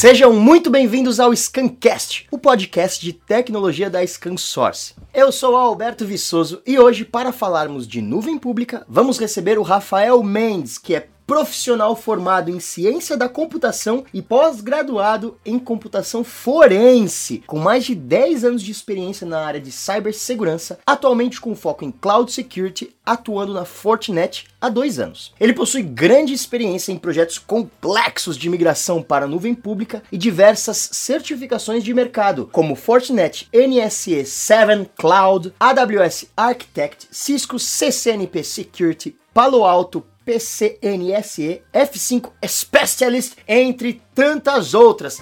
Sejam muito bem-vindos ao Scancast, o podcast de tecnologia da ScanSource. Eu sou Alberto Viçoso e hoje, para falarmos de nuvem pública, vamos receber o Rafael Mendes, que é profissional formado em ciência da computação e pós-graduado em computação forense, com mais de 10 anos de experiência na área de cibersegurança, atualmente com foco em cloud security, atuando na Fortinet há dois anos. Ele possui grande experiência em projetos complexos de migração para a nuvem pública e diversas certificações de mercado, como Fortinet NSE 7 Cloud, AWS Architect, Cisco CCNP Security, Palo Alto PCNSE, F5 Specialist, entre tantas outras.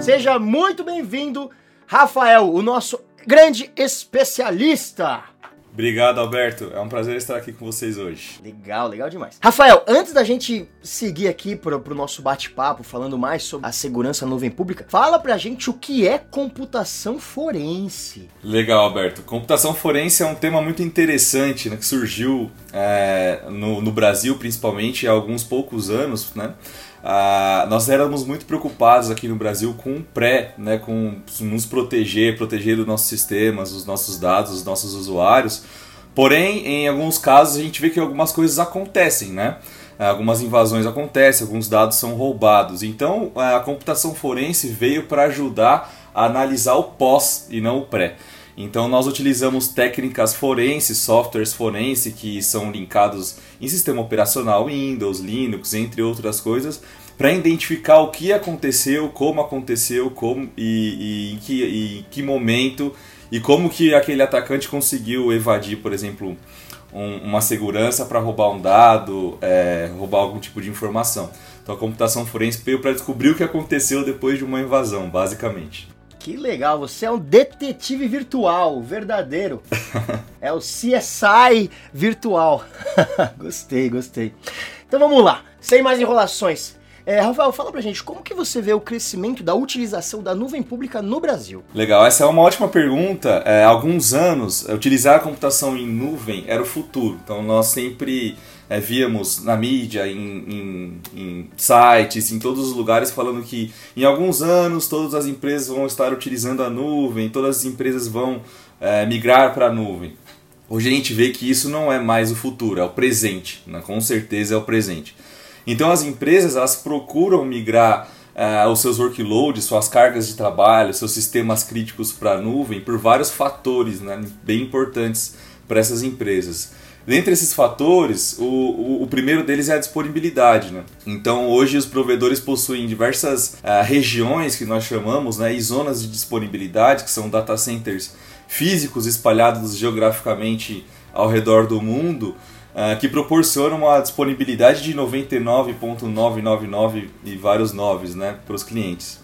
Seja muito bem-vindo, Rafael, o nosso grande especialista. Obrigado, Alberto. É um prazer estar aqui com vocês hoje. Legal, legal demais. Rafael, antes da gente seguir aqui pro, pro nosso bate-papo, falando mais sobre a segurança nuvem pública, fala pra gente o que é computação forense. Legal, Alberto. Computação forense é um tema muito interessante, né, que surgiu é, no, no Brasil, principalmente, há alguns poucos anos, né? Ah, nós éramos muito preocupados aqui no Brasil com o pré, né, com nos proteger, proteger os nossos sistemas, os nossos dados, os nossos usuários. Porém, em alguns casos a gente vê que algumas coisas acontecem, né? Algumas invasões acontecem, alguns dados são roubados. Então, a computação forense veio para ajudar a analisar o pós e não o pré. Então nós utilizamos técnicas forenses, softwares forense que são linkados em sistema operacional Windows, Linux, entre outras coisas, para identificar o que aconteceu, como aconteceu, como e, e, em, que, e em que momento e como que aquele atacante conseguiu evadir, por exemplo, um, uma segurança para roubar um dado, é, roubar algum tipo de informação. Então a computação forense veio para descobrir o que aconteceu depois de uma invasão, basicamente. Que legal, você é um detetive virtual, verdadeiro. é o CSI virtual. gostei, gostei. Então vamos lá, sem mais enrolações. É, Rafael, fala pra gente, como que você vê o crescimento da utilização da nuvem pública no Brasil? Legal, essa é uma ótima pergunta. É, há alguns anos, utilizar a computação em nuvem era o futuro. Então nós sempre é, víamos na mídia, em, em, em, sites, em todos os lugares, falando que em alguns anos todas as empresas vão estar utilizando a nuvem, todas as empresas vão é, migrar para a nuvem. Hoje a gente vê que isso não é mais o futuro, é o presente, né? com certeza é o presente. Então as empresas elas procuram migrar uh, os seus workloads, suas cargas de trabalho, seus sistemas críticos para a nuvem por vários fatores né, bem importantes para essas empresas. Dentre esses fatores, o, o, o, primeiro deles é a disponibilidade. Né? Então, hoje, os provedores possuem diversas uh, regiões que nós chamamos né, e zonas de disponibilidade, que são data centers físicos espalhados geograficamente ao redor do mundo, uh, que proporcionam uma disponibilidade de 99,999 e vários noves né, para os clientes.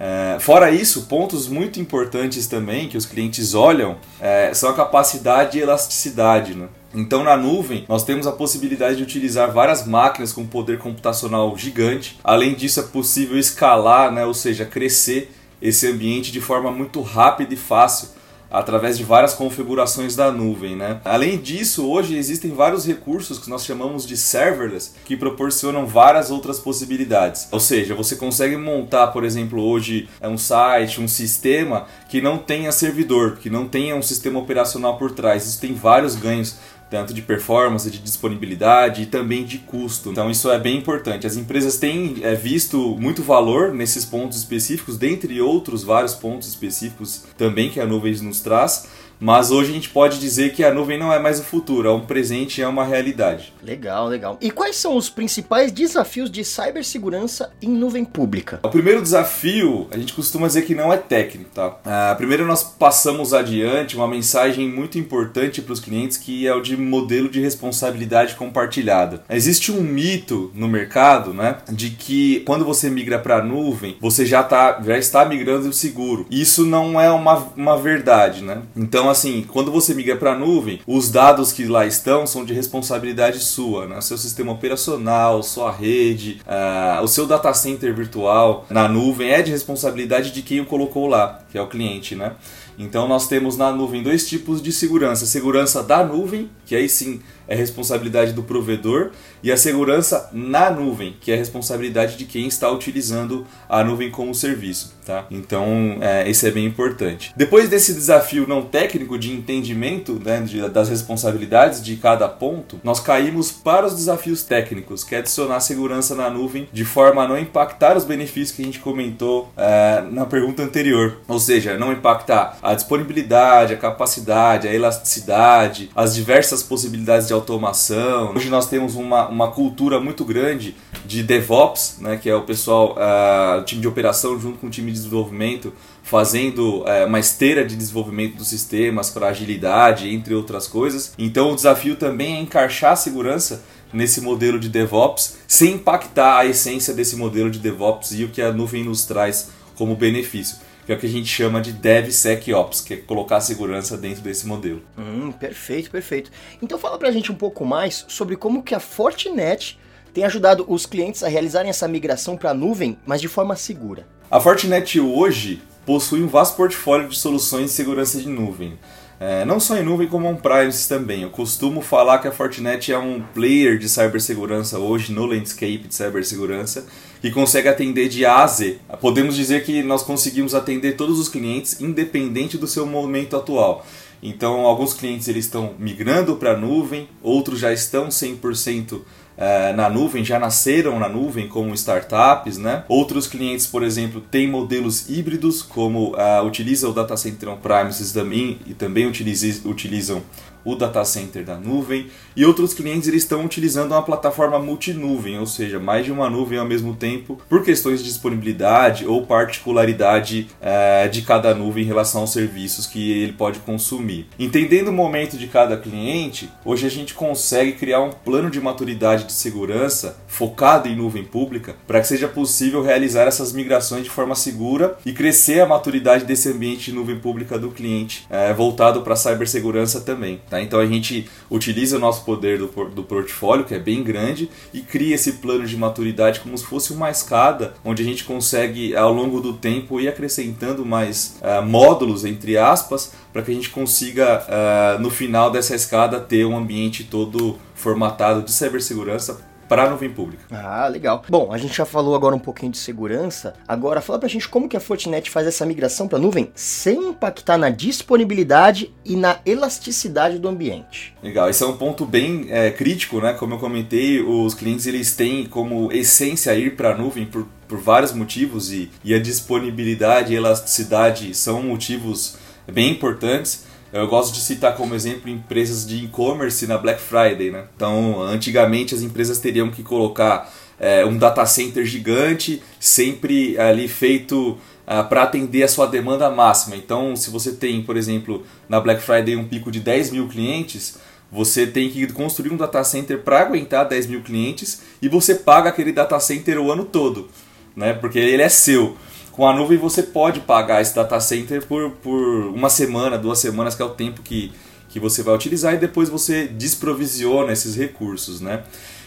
É, fora isso, pontos muito importantes também que os clientes olham é, são a capacidade e elasticidade. Né? Então, na nuvem, nós temos a possibilidade de utilizar várias máquinas com poder computacional gigante. Além disso, é possível escalar, né, ou seja, crescer esse ambiente de forma muito rápida e fácil através de várias configurações da nuvem, né? Além disso, hoje existem vários recursos que nós chamamos de serverless que proporcionam várias outras possibilidades. Ou seja, você consegue montar, por exemplo, hoje é um site, um sistema que não tenha servidor, que não tenha um sistema operacional por trás. Isso tem vários ganhos tanto de performance, de disponibilidade e também de custo. Então isso é bem importante. As empresas têm é, visto muito valor nesses pontos específicos, dentre outros vários pontos específicos também que a nuvem nos traz. Mas hoje a gente pode dizer que a nuvem não é mais o futuro, é um presente, é uma realidade. Legal, legal. E quais são os principais desafios de cibersegurança em nuvem pública? O primeiro desafio, a gente costuma dizer que não é técnico, tá? Uh, primeiro nós passamos adiante uma mensagem muito importante para os clientes que é o de modelo de responsabilidade compartilhada. Existe um mito no mercado, né, de que quando você migra para a nuvem, você já, tá, já está migrando seguro. Isso não é uma, uma verdade, né? Então Então, assim, quando você migra para a nuvem, os dados que lá estão são de responsabilidade sua, né? Seu sistema operacional, sua rede, uh, o seu data center virtual na nuvem é de responsabilidade de quem o colocou lá, que é o cliente, né? Então nós temos na nuvem dois tipos de segurança: segurança da nuvem, que aí sim é responsabilidade do provedor, e a segurança na nuvem, que é responsabilidade de quem está utilizando a nuvem como serviço. Tá? Então, é, esse é bem importante. Depois desse desafio não técnico de entendimento né, de, das responsabilidades de cada ponto, nós caímos para os desafios técnicos, que é adicionar segurança na nuvem de forma a não impactar os benefícios que a gente comentou é, na pergunta anterior. Ou seja, não impactar a disponibilidade, a capacidade, a elasticidade, as diversas possibilidades de automação. Hoje nós temos uma, uma cultura muito grande de DevOps, né, que é o pessoal, uh, o time de operação junto com o time de desenvolvimento, fazendo uh, uma esteira de desenvolvimento dos sistemas para agilidade, entre outras coisas. Então o desafio também é encaixar a segurança nesse modelo de DevOps sem impactar a essência desse modelo de DevOps e o que a nuvem nos traz como benefício que é o que a gente chama de DevSecOps, que é colocar a segurança dentro desse modelo. Hum, perfeito, perfeito. Então fala pra gente um pouco mais sobre como que a Fortinet tem ajudado os clientes a realizarem essa migração para a nuvem, mas de forma segura. A Fortinet hoje possui um vasto portfólio de soluções de segurança de nuvem. É, não só em nuvem, como on-premise também. Eu costumo falar que a Fortinet é um player de cibersegurança hoje no landscape de cibersegurança que consegue atender de A a Z. Podemos dizer que nós conseguimos atender todos os clientes independente do seu momento atual. Então, alguns clientes eles estão migrando para a nuvem, outros já estão 100% é, na nuvem, já nasceram na nuvem como startups, né? Outros clientes, por exemplo, têm modelos híbridos, como uh, utilizam o data center on-premises também, e também utilizam o data center da nuvem e outros clientes eles estão utilizando uma plataforma multinuvem, ou seja, mais de uma nuvem ao mesmo tempo, por questões de disponibilidade ou particularidade é, de cada nuvem em relação aos serviços que ele pode consumir. Entendendo o momento de cada cliente, hoje a gente consegue criar um plano de maturidade de segurança focado em nuvem pública para que seja possível realizar essas migrações de forma segura e crescer a maturidade desse ambiente de nuvem pública do cliente, é, voltado para a cibersegurança também. Tá? Então a gente utiliza o nosso poder do, do portfólio, que é bem grande, e cria esse plano de maturidade como se fosse uma escada, onde a gente consegue, ao longo do tempo, ir acrescentando mais uh, módulos, entre aspas, para que a gente consiga, uh, no final dessa escada, ter um ambiente todo formatado de cibersegurança para a nuvem pública. Ah, legal. Bom, a gente já falou agora um pouquinho de segurança. Agora, fala pra gente como que a Fortinet faz essa migração para a nuvem sem impactar na disponibilidade e na elasticidade do ambiente. Legal, esse é um ponto bem é, crítico, né? Como eu comentei, os clientes eles têm como essência ir para a nuvem por, por vários motivos e, e a disponibilidade e elasticidade são motivos bem importantes. Eu gosto de citar como exemplo empresas de e-commerce na Black Friday, né? Então, antigamente as empresas teriam que colocar é, um data center gigante, sempre ali feito ah, para atender a sua demanda máxima. Então, se você tem, por exemplo, na Black Friday um pico de 10 mil clientes, você tem que construir um data center para aguentar 10 mil clientes e você paga aquele data center o ano todo, né? Porque ele é seu. Com a nuvem você pode pagar esse data center por, por uma semana, duas semanas, que é o tempo que, que você vai utilizar, e depois você desprovisiona esses recursos. Né?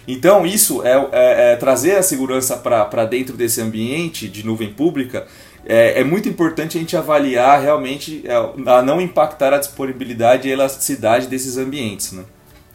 Então, isso é, é, é trazer a segurança para dentro desse ambiente de nuvem pública. É, é, muito importante a gente avaliar realmente é, a não impactar a disponibilidade e elasticidade desses ambientes. Né?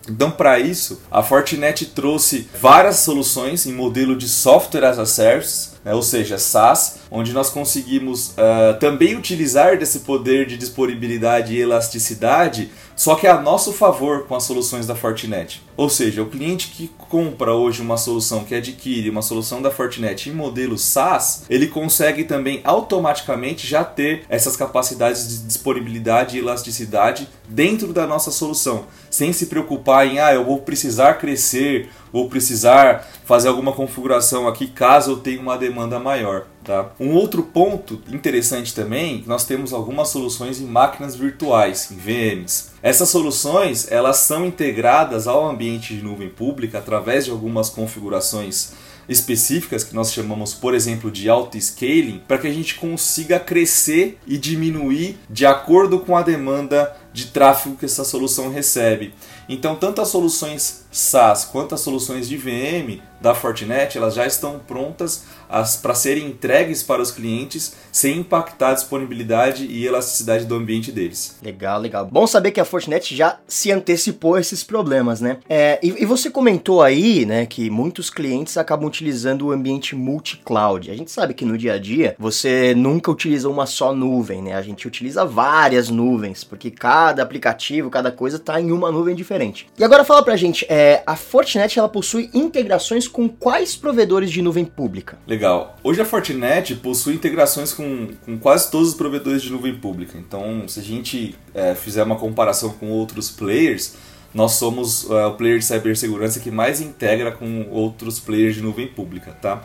Então, para isso, a Fortinet trouxe várias soluções em modelo de software as a service né, ou seja, SaaS, onde nós conseguimos uh, também utilizar desse poder de disponibilidade e elasticidade, só que a nosso favor com as soluções da Fortinet. Ou seja, o cliente que compra hoje uma solução, que adquire uma solução da Fortinet em modelo SaaS, ele consegue também automaticamente já ter essas capacidades de disponibilidade e elasticidade dentro da nossa solução, sem se preocupar em, ah, eu vou precisar crescer vou precisar fazer alguma configuração aqui caso eu tenha uma demanda maior. Tá? Um outro ponto interessante também, nós temos algumas soluções em máquinas virtuais, em VMs. Essas soluções elas são integradas ao ambiente de nuvem pública através de algumas configurações específicas que nós chamamos, por exemplo, de auto-scaling, para que a gente consiga crescer e diminuir de acordo com a demanda de tráfego que essa solução recebe. Então, tanto as soluções SaaS quanto as soluções de VM da Fortinet, elas já estão prontas para serem entregues para os clientes sem impactar a disponibilidade e elasticidade do ambiente deles. Legal, legal. Bom saber que a Fortinet já se antecipou a esses problemas, né? É, e, e, você comentou aí, né, que muitos clientes acabam utilizando o ambiente multi-cloud. A gente sabe que no dia a dia você nunca utiliza uma só nuvem, né? A gente utiliza várias nuvens, porque cada aplicativo, cada coisa está em uma nuvem diferente. E agora fala pra gente, é, a Fortinet ela possui integrações com quais provedores de nuvem pública? Legal. Hoje a Fortinet possui integrações com, com quase todos os provedores de nuvem pública. Então, se a gente é, fizer uma comparação com outros players, nós somos uh, o player de cibersegurança que mais integra com outros players de nuvem pública, tá?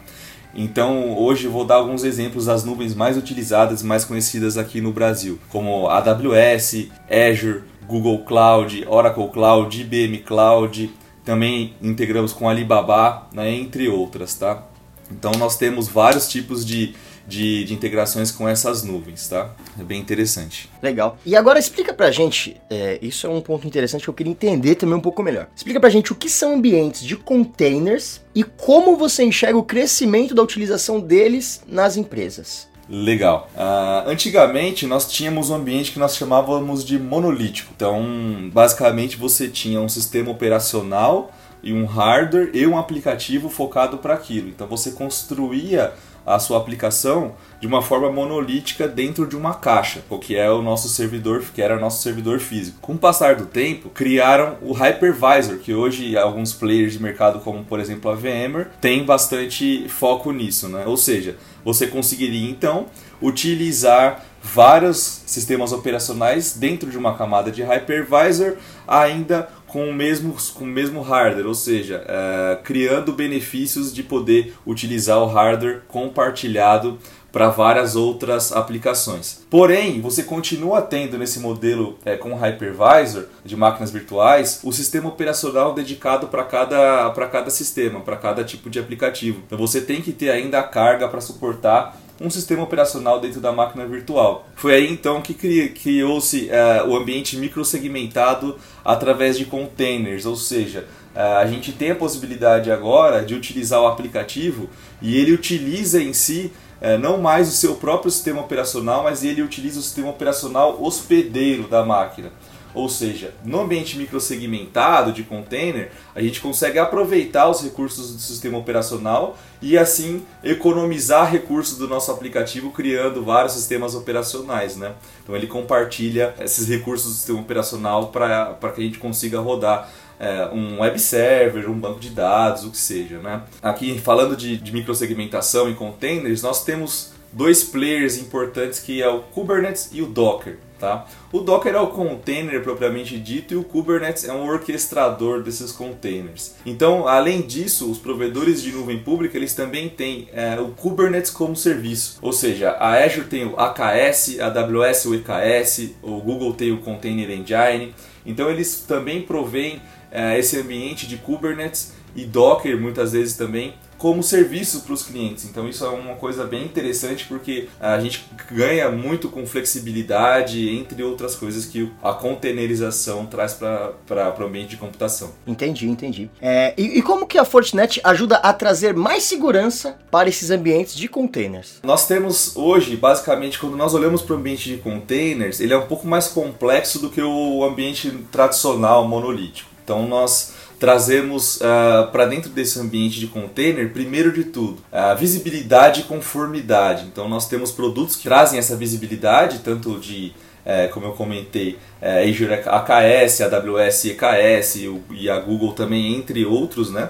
Então, hoje vou dar alguns exemplos das nuvens mais utilizadas mais conhecidas aqui no Brasil, como AWS, Azure, Google Cloud, Oracle Cloud, IBM Cloud, também integramos com Alibaba, né, entre outras, tá? Então nós temos vários tipos de, de, de, integrações com essas nuvens, tá? É bem interessante. Legal. E agora explica pra gente, é, isso é um ponto interessante que eu queria entender também um pouco melhor. Explica pra gente o que são ambientes de containers e como você enxerga o crescimento da utilização deles nas empresas. Legal. Uh, antigamente nós tínhamos um ambiente que nós chamávamos de monolítico. Então, basicamente você tinha um sistema operacional e um hardware e um aplicativo focado para aquilo. Então você construía a sua aplicação de uma forma monolítica dentro de uma caixa, o que é o nosso servidor, que era nosso servidor físico. Com o passar do tempo, criaram o hypervisor, que hoje alguns players de mercado, como por exemplo a VMware, tem bastante foco nisso, né? Ou seja, você conseguiria então utilizar vários sistemas operacionais dentro de uma camada de hypervisor, ainda com o mesmo, com o mesmo hardware, ou seja, é, criando benefícios de poder utilizar o hardware compartilhado para várias outras aplicações. Porém, você continua tendo nesse modelo é, com hypervisor de máquinas virtuais o sistema operacional dedicado para cada, cada sistema, para cada tipo de aplicativo. Então você tem que ter ainda a carga para suportar um sistema operacional dentro da máquina virtual. Foi aí então que criou-se uh, o ambiente microsegmentado através de containers, ou seja, uh, a gente tem a possibilidade agora de utilizar o aplicativo e ele utiliza em si uh, não mais o seu próprio sistema operacional, mas ele utiliza o sistema operacional hospedeiro da máquina. Ou seja, no ambiente microsegmentado de container, a gente consegue aproveitar os recursos do sistema operacional e assim economizar recursos do nosso aplicativo criando vários sistemas operacionais. Né? Então ele compartilha esses recursos do sistema operacional para que a gente consiga rodar é, um web server, um banco de dados, o que seja. Né? Aqui falando de, de microsegmentação e containers, nós temos dois players importantes que é o Kubernetes e o Docker. Tá? O Docker é o container propriamente dito e o Kubernetes é um orquestrador desses containers. Então, além disso, os provedores de nuvem pública eles também têm é, o Kubernetes como serviço. Ou seja, a Azure tem o AKS, a AWS o EKS, o Google tem o Container Engine. Então, eles também provêm esse ambiente de Kubernetes e Docker muitas vezes também como serviço para os clientes. Então isso é uma coisa bem interessante porque a gente ganha muito com flexibilidade, entre outras coisas que a containerização traz para o ambiente de computação. Entendi, entendi. É, e, e, como que a Fortinet ajuda a trazer mais segurança para esses ambientes de containers? Nós temos hoje, basicamente, quando nós olhamos para o ambiente de containers, ele é um pouco mais complexo do que o ambiente tradicional monolítico. Então nós trazemos uh, ah, para dentro desse ambiente de container, primeiro de tudo, a visibilidade e conformidade. Então, nós temos produtos que trazem essa visibilidade, tanto de, é, como eu comentei, é, Azure AKS, AWS EKS e a Google também, entre outros, né?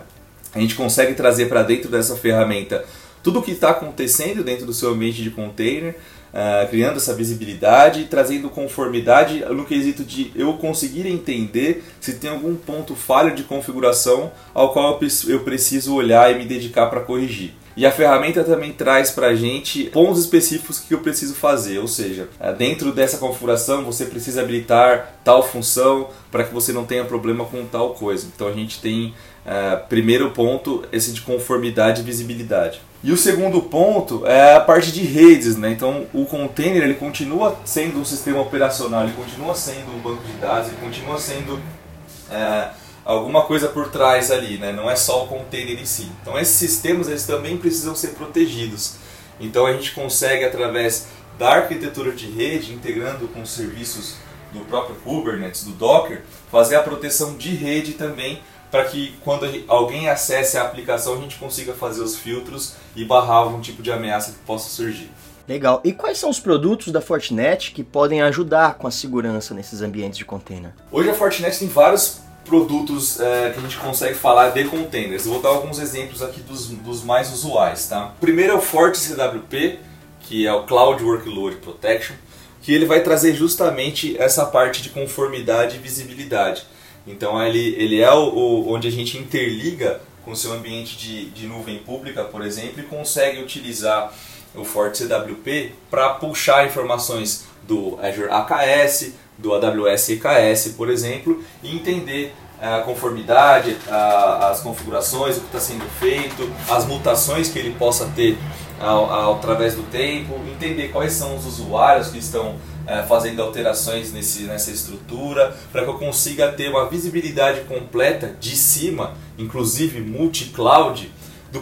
A gente consegue trazer para dentro dessa ferramenta tudo o que está acontecendo dentro do seu ambiente de container, uh, criando essa visibilidade trazendo conformidade no quesito de eu conseguir entender se tem algum ponto falho de configuração ao qual eu preciso olhar e me dedicar para corrigir. E a ferramenta também traz para a gente pontos específicos que eu preciso fazer, ou seja, é, dentro dessa configuração você precisa habilitar tal função para que você não tenha problema com tal coisa. Então a gente tem, é, primeiro ponto, esse de conformidade e visibilidade. E o segundo ponto é a parte de redes, né? Então o container ele continua sendo um sistema operacional, ele continua sendo um banco de dados, ele continua sendo é, alguma coisa por trás ali, né? não é só o container em si. Então esses sistemas eles também precisam ser protegidos. Então a gente consegue através da arquitetura de rede, integrando com serviços do próprio Kubernetes, do Docker, fazer a proteção de rede também para que quando alguém acesse a aplicação a gente consiga fazer os filtros e barrar algum tipo de ameaça que possa surgir. Legal. E quais são os produtos da Fortinet que podem ajudar com a segurança nesses ambientes de container? Hoje a Fortinet tem vários produtos é, que a gente consegue falar de containers. Eu vou dar alguns exemplos aqui dos, dos mais usuais. Tá? Primeiro é o FortiCWP, que é o Cloud Workload Protection, que ele vai trazer justamente essa parte de conformidade e visibilidade. Então ele, ele é o, o onde a gente interliga com o seu ambiente de, de nuvem pública, por exemplo, e consegue utilizar o FortiCWP para puxar informações do Azure AKS, do AWS EKS, por exemplo, e entender a conformidade, a, as configurações, o que está sendo feito, as mutações que ele possa ter ao, ao, através do tempo, entender quais são os usuários que estão é, fazendo alterações nesse, nessa estrutura, para que eu consiga ter uma visibilidade completa de cima, inclusive multi-cloud,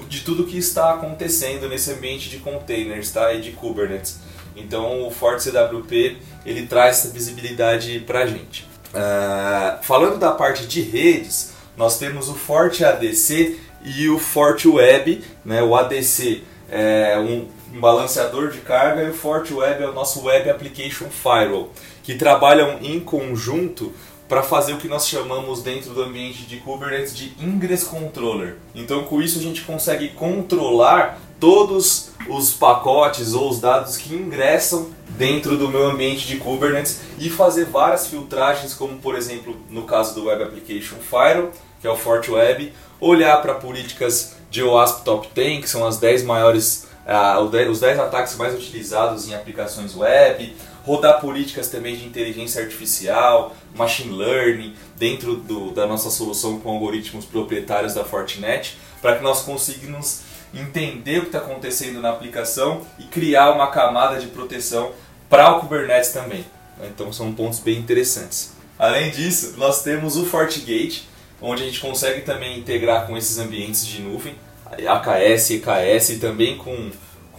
de tudo que está acontecendo nesse ambiente de containers tá? e de Kubernetes. Então o FortiCWP ele traz essa visibilidade para a gente. Uh, falando da parte de redes, nós temos o Forte ADC e o Forte Web. Né? O ADC é um, um balanceador de carga e o Forte Web é o nosso Web Application Firewall, que trabalham em conjunto para fazer o que nós chamamos dentro do ambiente de Kubernetes de Ingress Controller. Então, com isso, a gente consegue controlar todos os pacotes ou os dados que ingressam dentro do meu ambiente de Kubernetes e fazer várias filtragens, como por exemplo no caso do Web Application Firewall, que é o FortiWeb, olhar para políticas de OWASP Top 10, que são as 10 maiores, uh, os 10 ataques mais utilizados em aplicações web, rodar políticas também de inteligência artificial, machine learning, dentro do, da nossa solução com algoritmos proprietários da Fortinet, para que nós consigamos entender o que está acontecendo na aplicação e criar uma camada de proteção para o Kubernetes também. Então são pontos bem interessantes. Além disso, nós temos o FortiGate, onde a gente consegue também integrar com esses ambientes de nuvem, AKS, EKS e também com,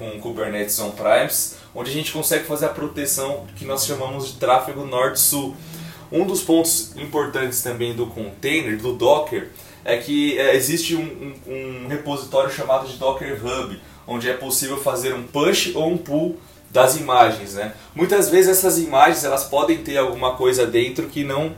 com Kubernetes on-premise, onde a gente consegue fazer a proteção que nós chamamos de tráfego norte-sul. Um dos pontos importantes também do container, do Docker, é que é, existe um, um, um, repositório chamado de Docker Hub, onde é possível fazer um push ou um pull das imagens. Né? Muitas vezes essas imagens elas podem ter alguma coisa dentro que não,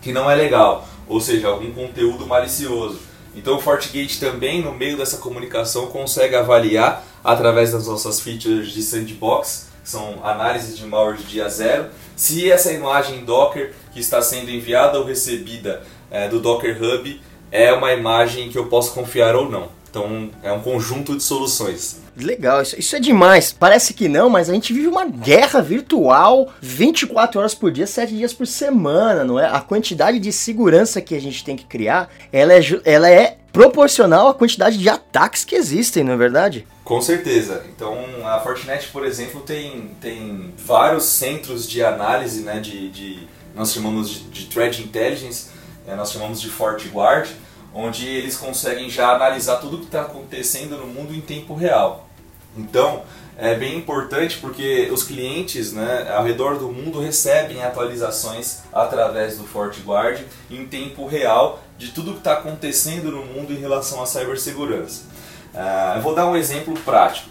que não é legal, ou seja, algum conteúdo malicioso. Então o FortiGate também, no meio dessa comunicação, consegue avaliar através das nossas features de sandbox, que são análises de malware de dia zero, se essa imagem Docker que está sendo enviada ou recebida é, do Docker Hub é uma imagem que eu posso confiar ou não. Então é um conjunto de soluções. Legal, isso, isso, é demais. Parece que não, mas a gente vive uma guerra virtual 24 horas por dia, 7 dias por semana, não é? A quantidade de segurança que a gente tem que criar, ela é, ela é proporcional à quantidade de ataques que existem, não é verdade? Com certeza. Então a Fortinet, por exemplo, tem, tem vários centros de análise, né, de, de nós chamamos de, de Threat Intelligence, é, nós chamamos de FortiGuard, onde eles conseguem já analisar tudo o que está acontecendo no mundo em tempo real. Então, é bem importante porque os clientes né, ao redor do mundo recebem atualizações através do FortiGuard em tempo real de tudo que está acontecendo no mundo em relação à cibersegurança. Uh, eu vou dar um exemplo prático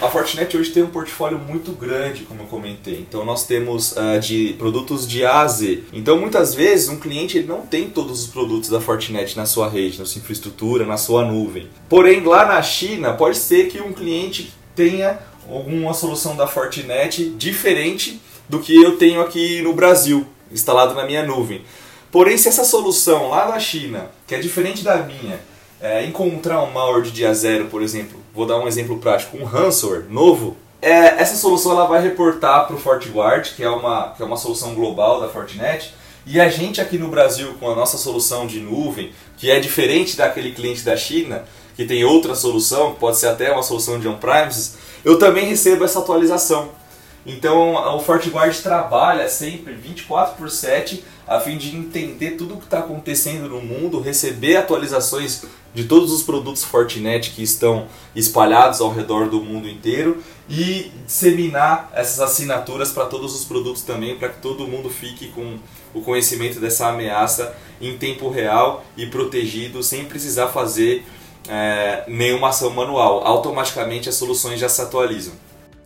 a Fortinet hoje tem um portfólio muito grande, como eu comentei. Então nós temos uh, de produtos de A a Z. Então muitas vezes um cliente ele não tem todos os produtos da Fortinet na sua rede, na sua infraestrutura, na sua nuvem. Porém lá na China pode ser que um cliente tenha alguma solução da Fortinet diferente do que eu tenho aqui no Brasil, instalado na minha nuvem. Porém, se essa solução lá na China, que é diferente da minha, é, encontrar um malware de dia zero, por exemplo, vou dar um exemplo prático, um ransomware novo, é, essa solução ela vai reportar para o FortiGuard, que é, uma, que é uma solução global da Fortinet, e a gente aqui no Brasil, com a nossa solução de nuvem, que é diferente daquele cliente da China, que tem outra solução, pode ser até uma solução de on-premises, eu também recebo essa atualização. Então o FortiGuard trabalha sempre 24 por 7 a fim de entender tudo o que está acontecendo no mundo, receber atualizações de todos os produtos Fortinet que estão espalhados ao redor do mundo inteiro e disseminar essas assinaturas para todos os produtos também, para que todo mundo fique com o conhecimento dessa ameaça em tempo real e protegido, sem precisar fazer é, nenhuma ação manual. Automaticamente as soluções já se atualizam.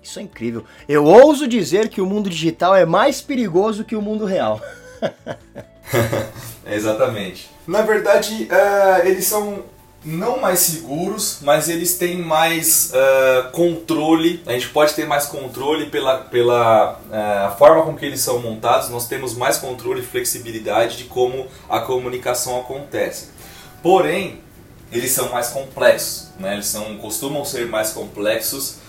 Isso é incrível. Eu ouso dizer que o mundo digital é mais perigoso que o mundo real. Exatamente. Na verdade, uh, eles são não mais seguros, mas eles têm mais uh, controle. A gente pode ter mais controle pela, pela uh, forma com que eles são montados. Nós temos mais controle e flexibilidade de como a comunicação acontece. Porém, eles são mais complexos, né? eles são, costumam ser mais complexos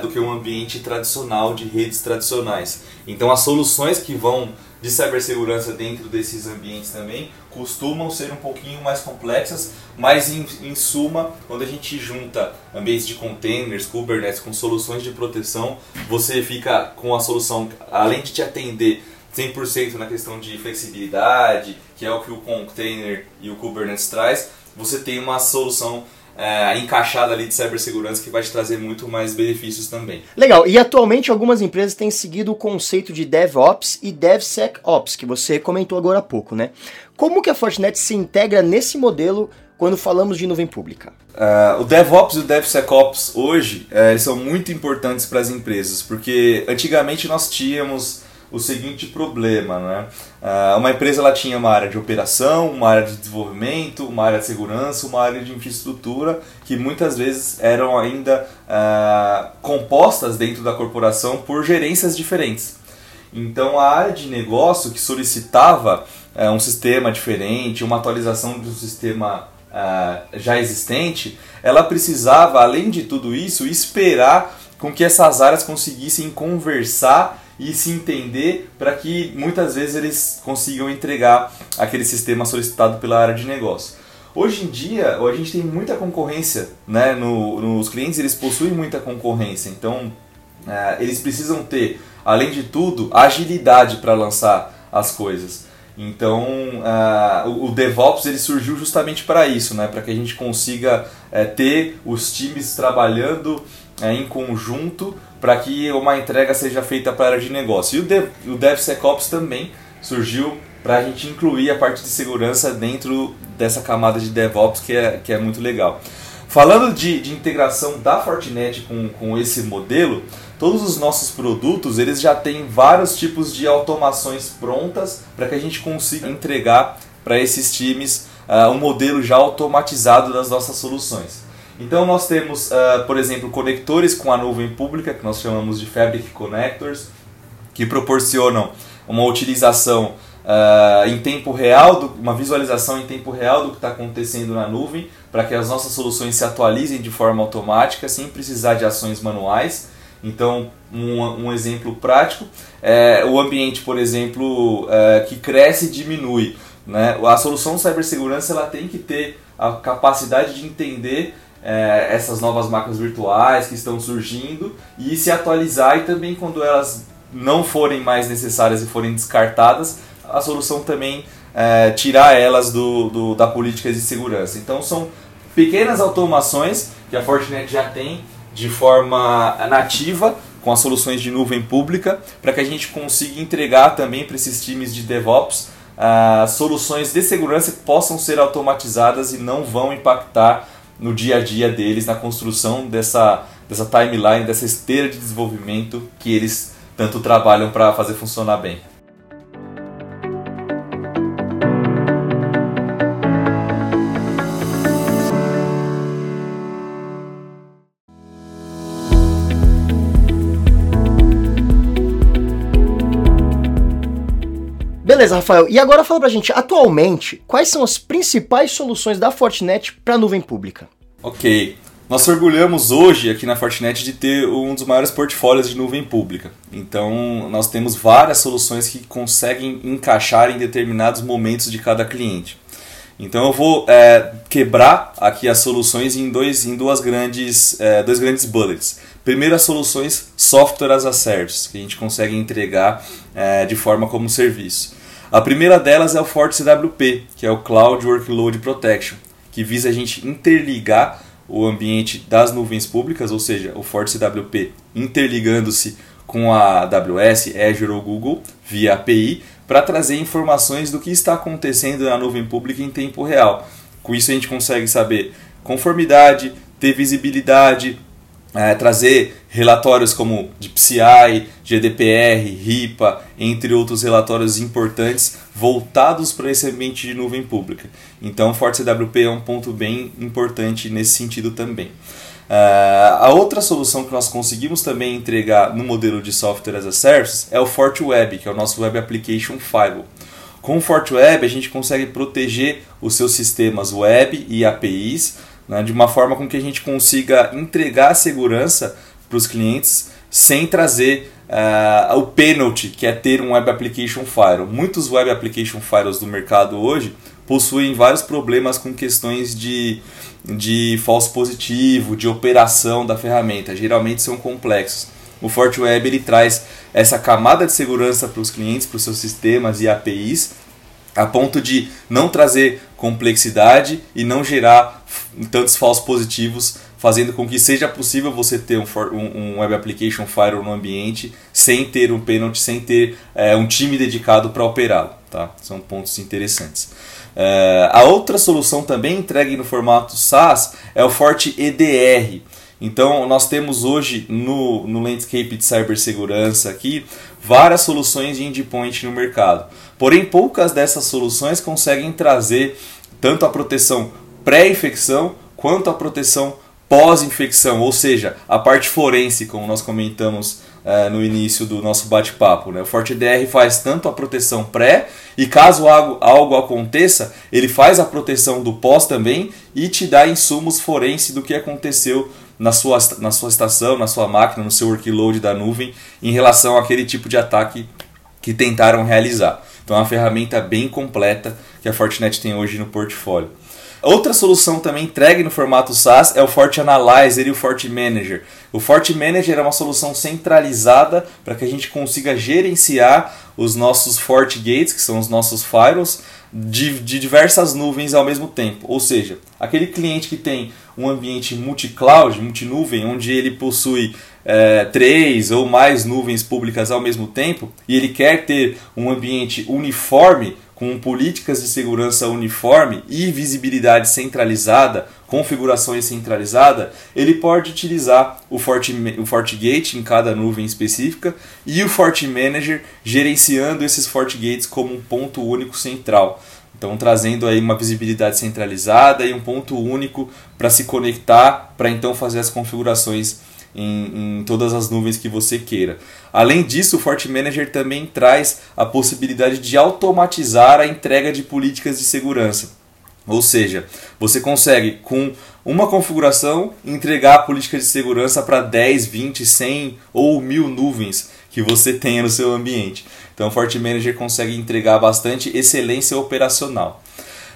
do que um ambiente tradicional de redes tradicionais. Então, as soluções que vão de cibersegurança dentro desses ambientes também costumam ser um pouquinho mais complexas, mas em, em suma, quando a gente junta ambientes de containers, Kubernetes com soluções de proteção, você fica com a solução, além de te atender 100% na questão de flexibilidade, que é o que o container e o Kubernetes traz, você tem uma solução é, encaixada ali de cibersegurança que vai te trazer muito mais benefícios também. Legal, e atualmente algumas empresas têm seguido o conceito de DevOps e DevSecOps, que você comentou agora há pouco, né? Como que a Fortinet se integra nesse modelo quando falamos de nuvem pública? Uh, o DevOps e o DevSecOps hoje uh, são muito importantes para as empresas, porque antigamente nós tínhamos o seguinte problema, né? Uh, uma empresa ela tinha uma área de operação, uma área de desenvolvimento, uma área de segurança, uma área de infraestrutura que muitas vezes eram ainda uh, compostas dentro da corporação por gerências diferentes. Então a área de negócio que solicitava uh, um sistema diferente, uma atualização de um sistema já existente, ela precisava, além de tudo isso, esperar com que essas áreas conseguissem conversar e se entender para que muitas vezes eles consigam entregar aquele sistema solicitado pela área de negócio. Hoje em dia, a gente tem muita concorrência, né? No, nos clientes eles possuem muita concorrência, então é, eles precisam ter, além de tudo, agilidade para lançar as coisas. Então, uh, o DevOps ele surgiu justamente para isso, né? para que a gente consiga uh, ter os times trabalhando uh, em conjunto para que uma entrega seja feita para a área de negócio. E o, Dev, o DevSecOps também surgiu para a gente incluir a parte de segurança dentro dessa camada de DevOps que é, que é muito legal. Falando de, de integração da Fortinet com, com esse modelo, todos os nossos produtos eles já têm vários tipos de automações prontas para que a gente consiga entregar para esses times uh, um modelo já automatizado das nossas soluções. Então nós temos, uh, por exemplo, conectores com a nuvem pública, que nós chamamos de Fabric Connectors, que proporcionam uma utilização uh, em tempo real, do, uma visualização em tempo real do que está acontecendo na nuvem, para que as nossas soluções se atualizem de forma automática, sem precisar de ações manuais. Então, um, um exemplo prático é o ambiente, por exemplo, uh, que cresce e diminui. Né? A solução de cibersegurança ela tem que ter a capacidade de entender é, essas novas máquinas virtuais que estão surgindo e se atualizar e também quando elas não forem mais necessárias e forem descartadas, a solução também é, tirar elas do, do, da política de segurança. Então são pequenas automações que a Fortinet já tem de forma nativa com as soluções de nuvem pública para que a gente consiga entregar também para esses times de DevOps uh, soluções de segurança que possam ser automatizadas e não vão impactar no dia a dia deles, na construção dessa, dessa timeline, dessa esteira de desenvolvimento que eles tanto trabalham para fazer funcionar bem. Beleza, Rafael. E agora fala pra gente, atualmente, quais são as principais soluções da Fortinet para nuvem pública? Ok. Nós orgulhamos hoje aqui na Fortinet de ter um dos maiores portfólios de nuvem pública. Então, nós temos várias soluções que conseguem encaixar em determinados momentos de cada cliente. Então, eu vou é, quebrar aqui as soluções em, dois, em duas grandes, é, dois grandes bullets. Primeiro, as soluções Software as a Service, que a gente consegue entregar é, de forma como serviço. A primeira delas é o FortiCWP, que é o Cloud Workload Protection, que visa a gente interligar o ambiente das nuvens públicas, ou seja, o FortiCWP interligando-se com a AWS, Azure ou Google via API para trazer informações do que está acontecendo na nuvem pública em tempo real. Com isso a gente consegue saber conformidade, ter visibilidade, é, trazer relatórios como de PCI, GDPR, RIPA, entre outros relatórios importantes voltados para esse ambiente de nuvem pública. Então, FortiCWP é um ponto bem importante nesse sentido também. Uh, a outra solução que nós conseguimos também entregar no modelo de software as a service é o FortiWeb, que é o nosso Web Application Firewall. Com o FortiWeb a gente consegue proteger os seus sistemas web e APIs né, de uma forma com que a gente consiga entregar segurança para os clientes sem trazer uh, o penalty que é ter um Web Application Firewall. Muitos Web Application Firewalls do mercado hoje possuem vários problemas com questões de, de falso positivo, de operação da ferramenta. Geralmente são complexos. O FortiWeb ele traz essa camada de segurança para os clientes, para os seus sistemas e APIs, a ponto de não trazer complexidade e não gerar tantos falsos positivos, fazendo com que seja possível você ter um, um Web Application Firewall no ambiente sem ter um penalty, sem ter é, um time dedicado para operá-lo. Tá? São pontos interessantes. É, a outra solução também entregue no formato SaaS é o Forte EDR. Então, nós temos hoje no, no landscape de cibersegurança aqui várias soluções de endpoint no mercado. Porém, poucas dessas soluções conseguem trazer tanto a proteção pré-infecção quanto a proteção pós-infecção, ou seja, a parte forense, como nós comentamos uh, no início do nosso bate-papo. Né? O FortiDR faz tanto a proteção pré e caso algo, algo aconteça, ele faz a proteção do pós também e te dá insumos forense do que aconteceu na sua, na sua estação, na sua máquina, no seu workload da nuvem em relação àquele tipo de ataque que tentaram realizar. Então é uma ferramenta bem completa que a Fortinet tem hoje no portfólio. Outra solução também entregue no formato SaaS é o Forte Analyzer e o Forte Manager. O Forte Manager é uma solução centralizada para que a gente consiga gerenciar os nossos FortiGates, que são os nossos firewalls, de, de diversas nuvens ao mesmo tempo. Ou seja, aquele cliente que tem um ambiente multi-cloud, multi-nuvem, onde ele possui é, três ou mais nuvens públicas ao mesmo tempo e ele quer ter um ambiente uniforme com políticas de segurança uniforme e visibilidade centralizada, configurações centralizada, ele pode utilizar o, Fort, o FortiGate em cada nuvem específica e o FortiManager gerenciando esses FortiGates como um ponto único central. Então trazendo aí uma visibilidade centralizada e um ponto único para se conectar, para então fazer as configurações em, em, todas as nuvens que você queira. Além disso, o Fort Manager também traz a possibilidade de automatizar a entrega de políticas de segurança. Ou seja, você consegue com uma configuração entregar a política de segurança para 10, 20, 100 ou 1000 nuvens que você tenha no seu ambiente. Então o Fort Manager consegue entregar bastante excelência operacional.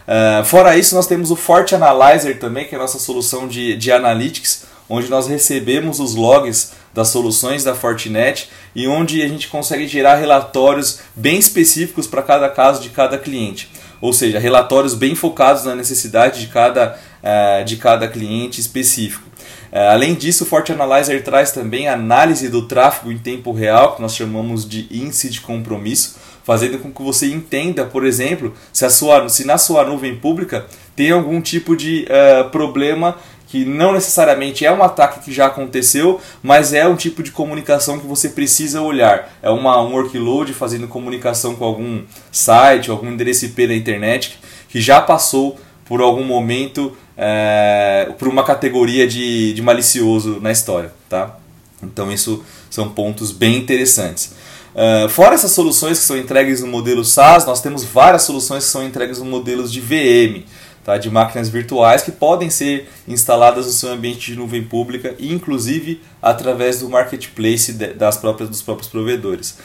Uh, fora isso, nós temos o Fort Analyzer também, que é a nossa solução de, de analytics, onde nós recebemos os logs das soluções da Fortinet e onde a gente consegue gerar relatórios bem específicos para cada caso de cada cliente. Ou seja, relatórios bem focados na necessidade de cada, uh, de cada cliente específico. Uh, além disso, o Forte Analyzer traz também análise do tráfego em tempo real, que nós chamamos de índice de compromisso, fazendo com que você entenda, por exemplo, se, sua, se na sua nuvem pública tem algum tipo de uh, problema que não necessariamente é um ataque que já aconteceu, mas é um tipo de comunicação que você precisa olhar. É uma, um workload fazendo comunicação com algum site, algum endereço IP da internet que já passou por algum momento é, por uma categoria de, de malicioso na história. Tá? Então isso são pontos bem interessantes. Uh, fora essas soluções que são entregues no modelo SaaS, nós temos várias soluções que são entregues no modelos de VM. tá? de máquinas virtuais que podem ser instaladas no seu ambiente de nuvem pública, inclusive através do marketplace das próprias, dos próprios provedores.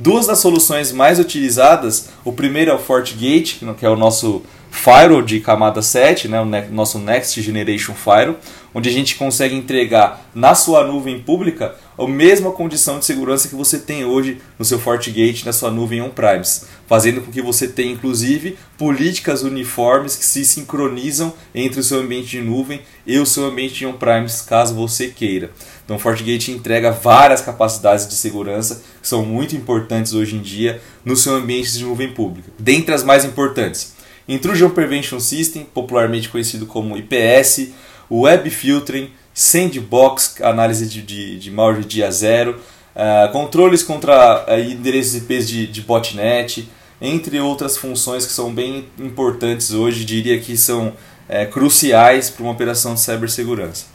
Duas das soluções mais utilizadas, o primeiro é o FortiGate, que é o nosso firewall de camada 7, né, o nosso Next Generation Firewall, onde a gente consegue entregar na sua nuvem pública a mesma condição de segurança que você tem hoje no seu FortiGate, na sua nuvem on-premise, fazendo com que você tenha inclusive políticas uniformes que se sincronizam entre o seu ambiente de nuvem e o seu ambiente de on-premise, caso você queira. Então, o FortiGate entrega várias capacidades de segurança que são muito importantes hoje em dia no seu ambiente de nuvem pública. Dentre as mais importantes, Intrusion Prevention System, popularmente conhecido como IPS, Web Filtering, Sandbox, análise de, de, de malware dia zero, uh, controles contra uh, endereços IPs de, de botnet, entre outras funções que são bem importantes hoje, diria que são uh, cruciais para uma operação de cibersegurança.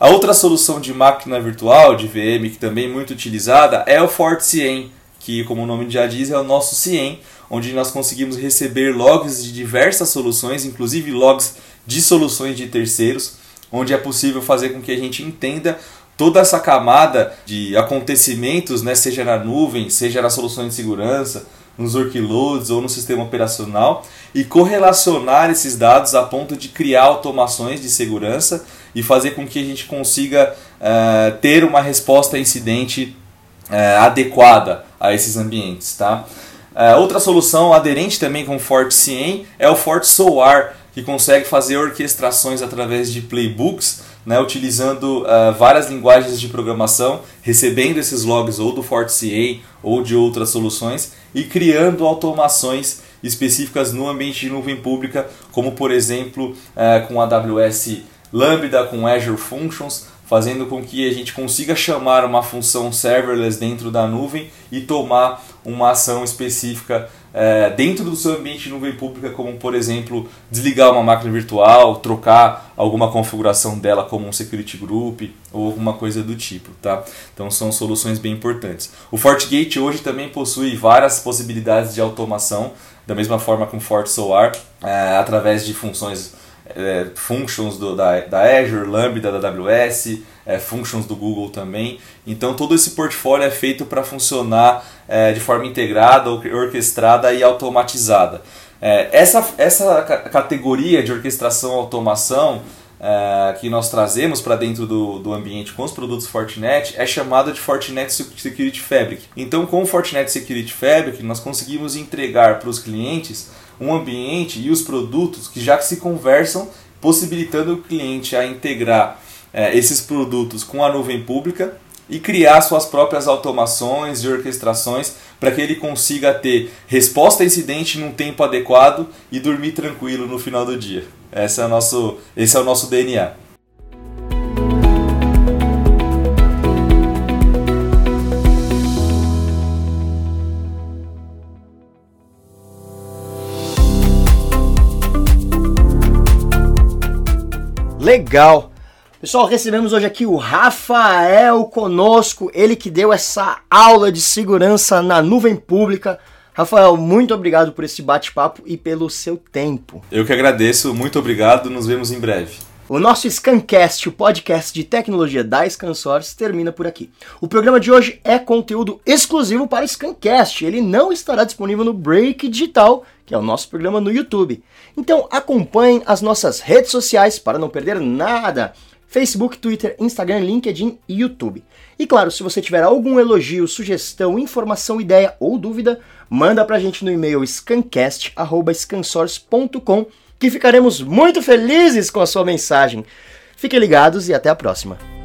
A outra solução de máquina virtual, de VM, que também é muito utilizada, é o FortiCIEM, que, como o nome já diz, é o nosso CIEM, onde nós conseguimos receber logs de diversas soluções, inclusive logs de soluções de terceiros, onde é possível fazer com que a gente entenda toda essa camada de acontecimentos, né, seja na nuvem, seja nas soluções de segurança, nos workloads ou no sistema operacional e correlacionar esses dados a ponto de criar automações de segurança e fazer com que a gente consiga uh, ter uma resposta a incidente uh, adequada a esses ambientes. Tá? Uh, outra solução aderente também com o FortiCIEM é o FortiSOAR, que consegue fazer orquestrações através de playbooks, né, utilizando uh, várias linguagens de programação, recebendo esses logs ou do FortiCA ou de outras soluções e criando automações específicas no ambiente de nuvem pública, como por exemplo uh, com AWS Lambda, com Azure Functions, fazendo com que a gente consiga chamar uma função serverless dentro da nuvem e tomar uma ação específica é, dentro do seu ambiente de nuvem pública, como por exemplo desligar uma máquina virtual, trocar alguma configuração dela como um security group ou alguma coisa do tipo, tá? Então são soluções bem importantes. O FortiGate hoje também possui várias possibilidades de automação, da mesma forma que o FortiSOAR, é, através de funções é, functions do, da, da Azure, Lambda da AWS, é, functions do Google também. Então todo esse portfólio é feito para funcionar é, de forma integrada, orquestrada e automatizada. É, essa, essa categoria de orquestração automação é, que nós trazemos para dentro do, do ambiente com os produtos Fortinet é chamada de Fortinet Security Fabric. Então, com o Fortinet Security Fabric, nós conseguimos entregar para os clientes um ambiente e os produtos que já se conversam, possibilitando o cliente a integrar é, esses produtos com a nuvem pública e criar suas próprias automações e orquestrações para que ele consiga ter resposta a incidente num tempo adequado e dormir tranquilo no final do dia. Esse é o nosso, esse é o nosso DNA. Legal! Pessoal, recebemos hoje aqui o Rafael conosco, ele que deu essa aula de segurança na nuvem pública. Rafael, muito obrigado por esse bate-papo e pelo seu tempo. Eu que agradeço, muito obrigado, nos vemos em breve. O nosso Scancast, o podcast de tecnologia da ScanSource, termina por aqui. O programa de hoje é conteúdo exclusivo para Scancast. Ele não estará disponível no Break Digital, que é o nosso programa no YouTube. Então acompanhem as nossas redes sociais para não perder nada. Facebook, Twitter, Instagram, LinkedIn e YouTube. E claro, se você tiver algum elogio, sugestão, informação, ideia ou dúvida, manda pra gente no e-mail scancast@scansource.com que ficaremos muito felizes com a sua mensagem. Fiquem ligados e até a próxima.